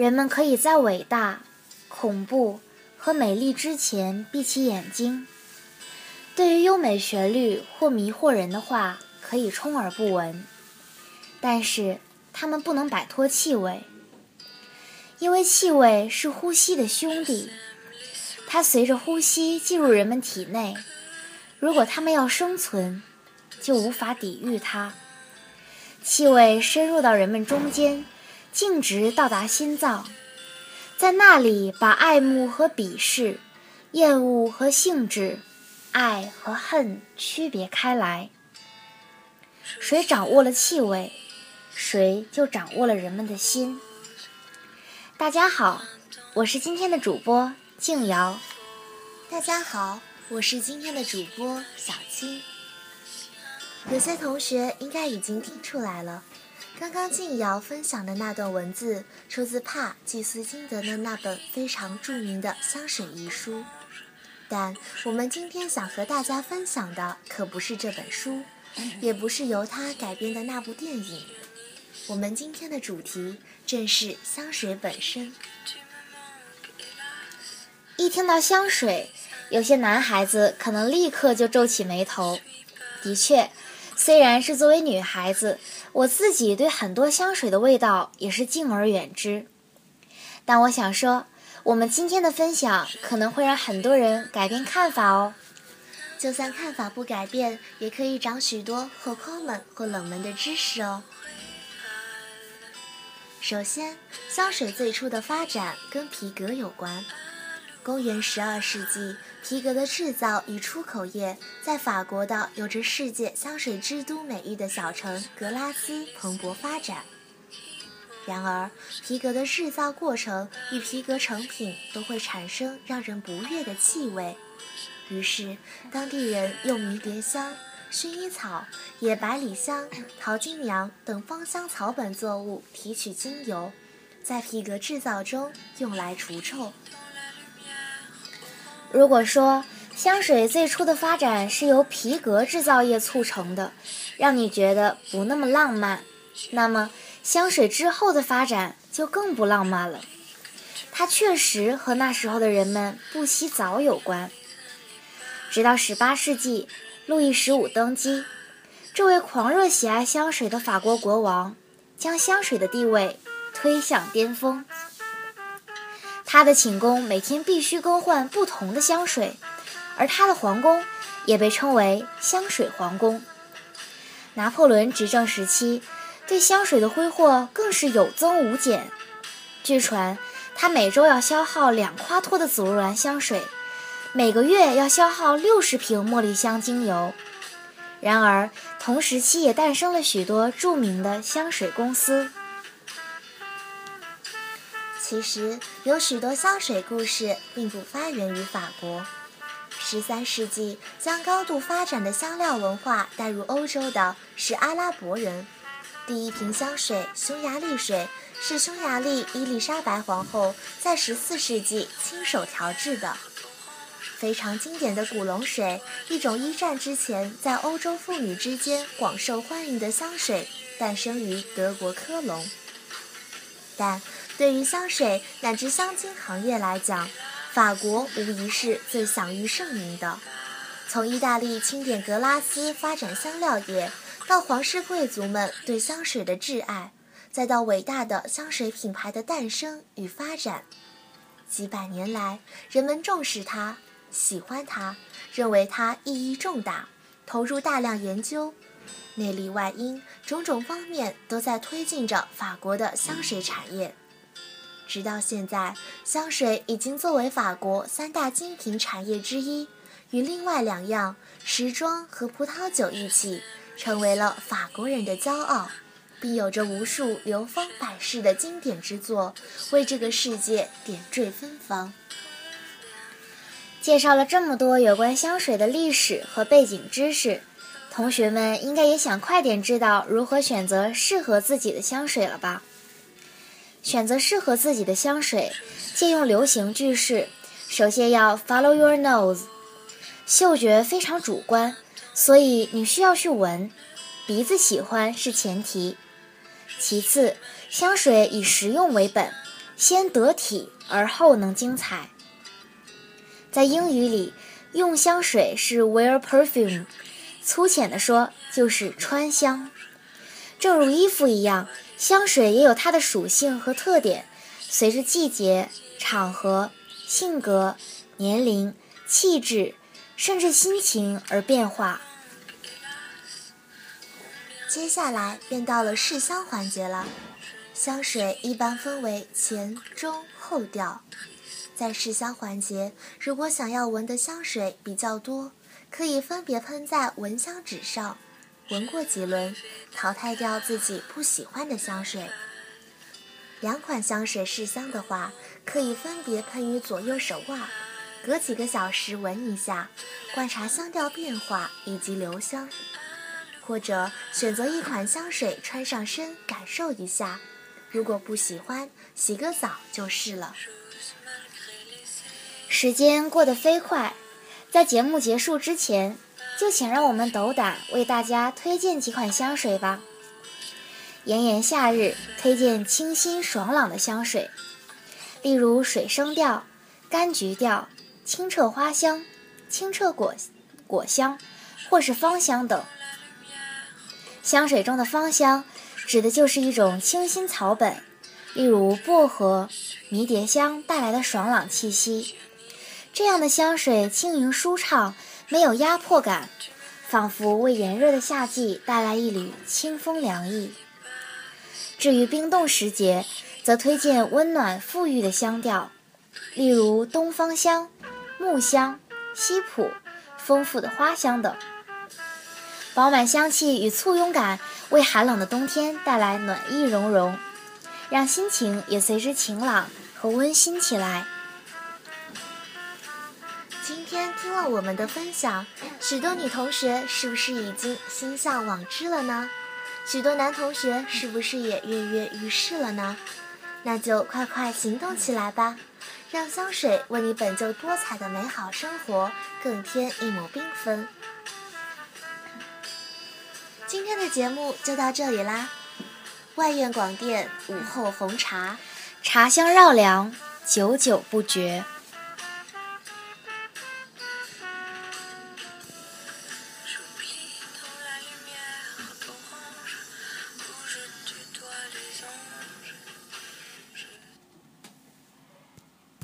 人们可以在伟大、恐怖和美丽之前闭起眼睛。对于优美旋律或迷惑人的话，可以充耳不闻。但是，他们不能摆脱气味，因为气味是呼吸的兄弟，它随着呼吸进入人们体内。如果他们要生存，就无法抵御它。气味深入到人们中间，径直到达心脏，在那里把爱慕和鄙视、厌恶和兴致、爱和恨区别开来。谁掌握了气味，谁就掌握了人们的心。大家好，我是今天的主播静瑶。大家好，我是今天的主播小青。有些同学应该已经听出来了，刚刚静瑶分享的那段文字出自帕祭司金德的那本非常著名的香水遗书。但我们今天想和大家分享的可不是这本书，也不是由他改编的那部电影。我们今天的主题正是香水本身。一听到香水，有些男孩子可能立刻就皱起眉头。的确。虽然是作为女孩子，我自己对很多香水的味道也是敬而远之，但我想说，我们今天的分享可能会让很多人改变看法哦。就算看法不改变，也可以长许多或 common 或冷门的知识哦。首先，香水最初的发展跟皮革有关。公元十二世纪。皮革的制造与出口业在法国的有着世界香水之都美誉的小城格拉斯蓬勃发展。然而，皮革的制造过程与皮革成品都会产生让人不悦的气味，于是当地人用迷迭香、薰衣草、野百里香、桃金娘等芳香草本作物提取精油，在皮革制造中用来除臭。如果说香水最初的发展是由皮革制造业促成的，让你觉得不那么浪漫，那么香水之后的发展就更不浪漫了。它确实和那时候的人们不洗澡有关。直到18世纪，路易十五登基，这位狂热喜爱香水的法国国王，将香水的地位推向巅峰。他的寝宫每天必须更换不同的香水，而他的皇宫也被称为香水皇宫。拿破仑执政时期，对香水的挥霍更是有增无减。据传，他每周要消耗两夸托的紫罗兰香水，每个月要消耗六十瓶茉莉香精油。然而，同时期也诞生了许多著名的香水公司。其实有许多香水故事并不发源于法国。十三世纪将高度发展的香料文化带入欧洲的是阿拉伯人。第一瓶香水匈牙利水是匈牙利伊丽莎白皇后在十四世纪亲手调制的。非常经典的古龙水，一种一战之前在欧洲妇女之间广受欢迎的香水，诞生于德国科隆。但对于香水乃至香精行业来讲，法国无疑是最享誉盛名的。从意大利清点格拉斯发展香料业，到皇室贵族们对香水的挚爱，再到伟大的香水品牌的诞生与发展，几百年来，人们重视它，喜欢它，认为它意义重大，投入大量研究，内里外因，种种方面都在推进着法国的香水产业。直到现在，香水已经作为法国三大精品产业之一，与另外两样时装和葡萄酒一起，成为了法国人的骄傲，并有着无数流芳百世的经典之作，为这个世界点缀芬芳。介绍了这么多有关香水的历史和背景知识，同学们应该也想快点知道如何选择适合自己的香水了吧？选择适合自己的香水，借用流行句式，首先要 follow your nose。嗅觉非常主观，所以你需要去闻，鼻子喜欢是前提。其次，香水以实用为本，先得体而后能精彩。在英语里，用香水是 wear perfume，粗浅的说就是穿香。正如衣服一样，香水也有它的属性和特点，随着季节、场合、性格、年龄、气质，甚至心情而变化。接下来便到了试香环节了。香水一般分为前、中、后调。在试香环节，如果想要闻的香水比较多，可以分别喷在闻香纸上，闻过几轮，淘汰掉自己不喜欢的香水。两款香水试香的话，可以分别喷于左右手腕，隔几个小时闻一下，观察香调变化以及留香。或者选择一款香水穿上身感受一下，如果不喜欢，洗个澡就是了。时间过得飞快，在节目结束之前，就请让我们斗胆为大家推荐几款香水吧。炎炎夏日，推荐清新爽朗的香水，例如水生调、柑橘调、清澈花香、清澈果果香，或是芳香等。香水中的芳香，指的就是一种清新草本，例如薄荷、迷迭香带来的爽朗气息。这样的香水轻盈舒畅，没有压迫感，仿佛为炎热的夏季带来一缕清风凉意。至于冰冻时节，则推荐温暖馥郁的香调，例如东方香、木香、西普，丰富的花香等。饱满香气与簇拥感，为寒冷的冬天带来暖意融融，让心情也随之晴朗和温馨起来。今天听了我们的分享，许多女同学是不是已经心向往之了呢？许多男同学是不是也跃跃欲试了呢？那就快快行动起来吧，让香水为你本就多彩的美好生活更添一抹缤纷。今天的节目就到这里啦！外院广电午后红茶，茶香绕梁，久久不绝。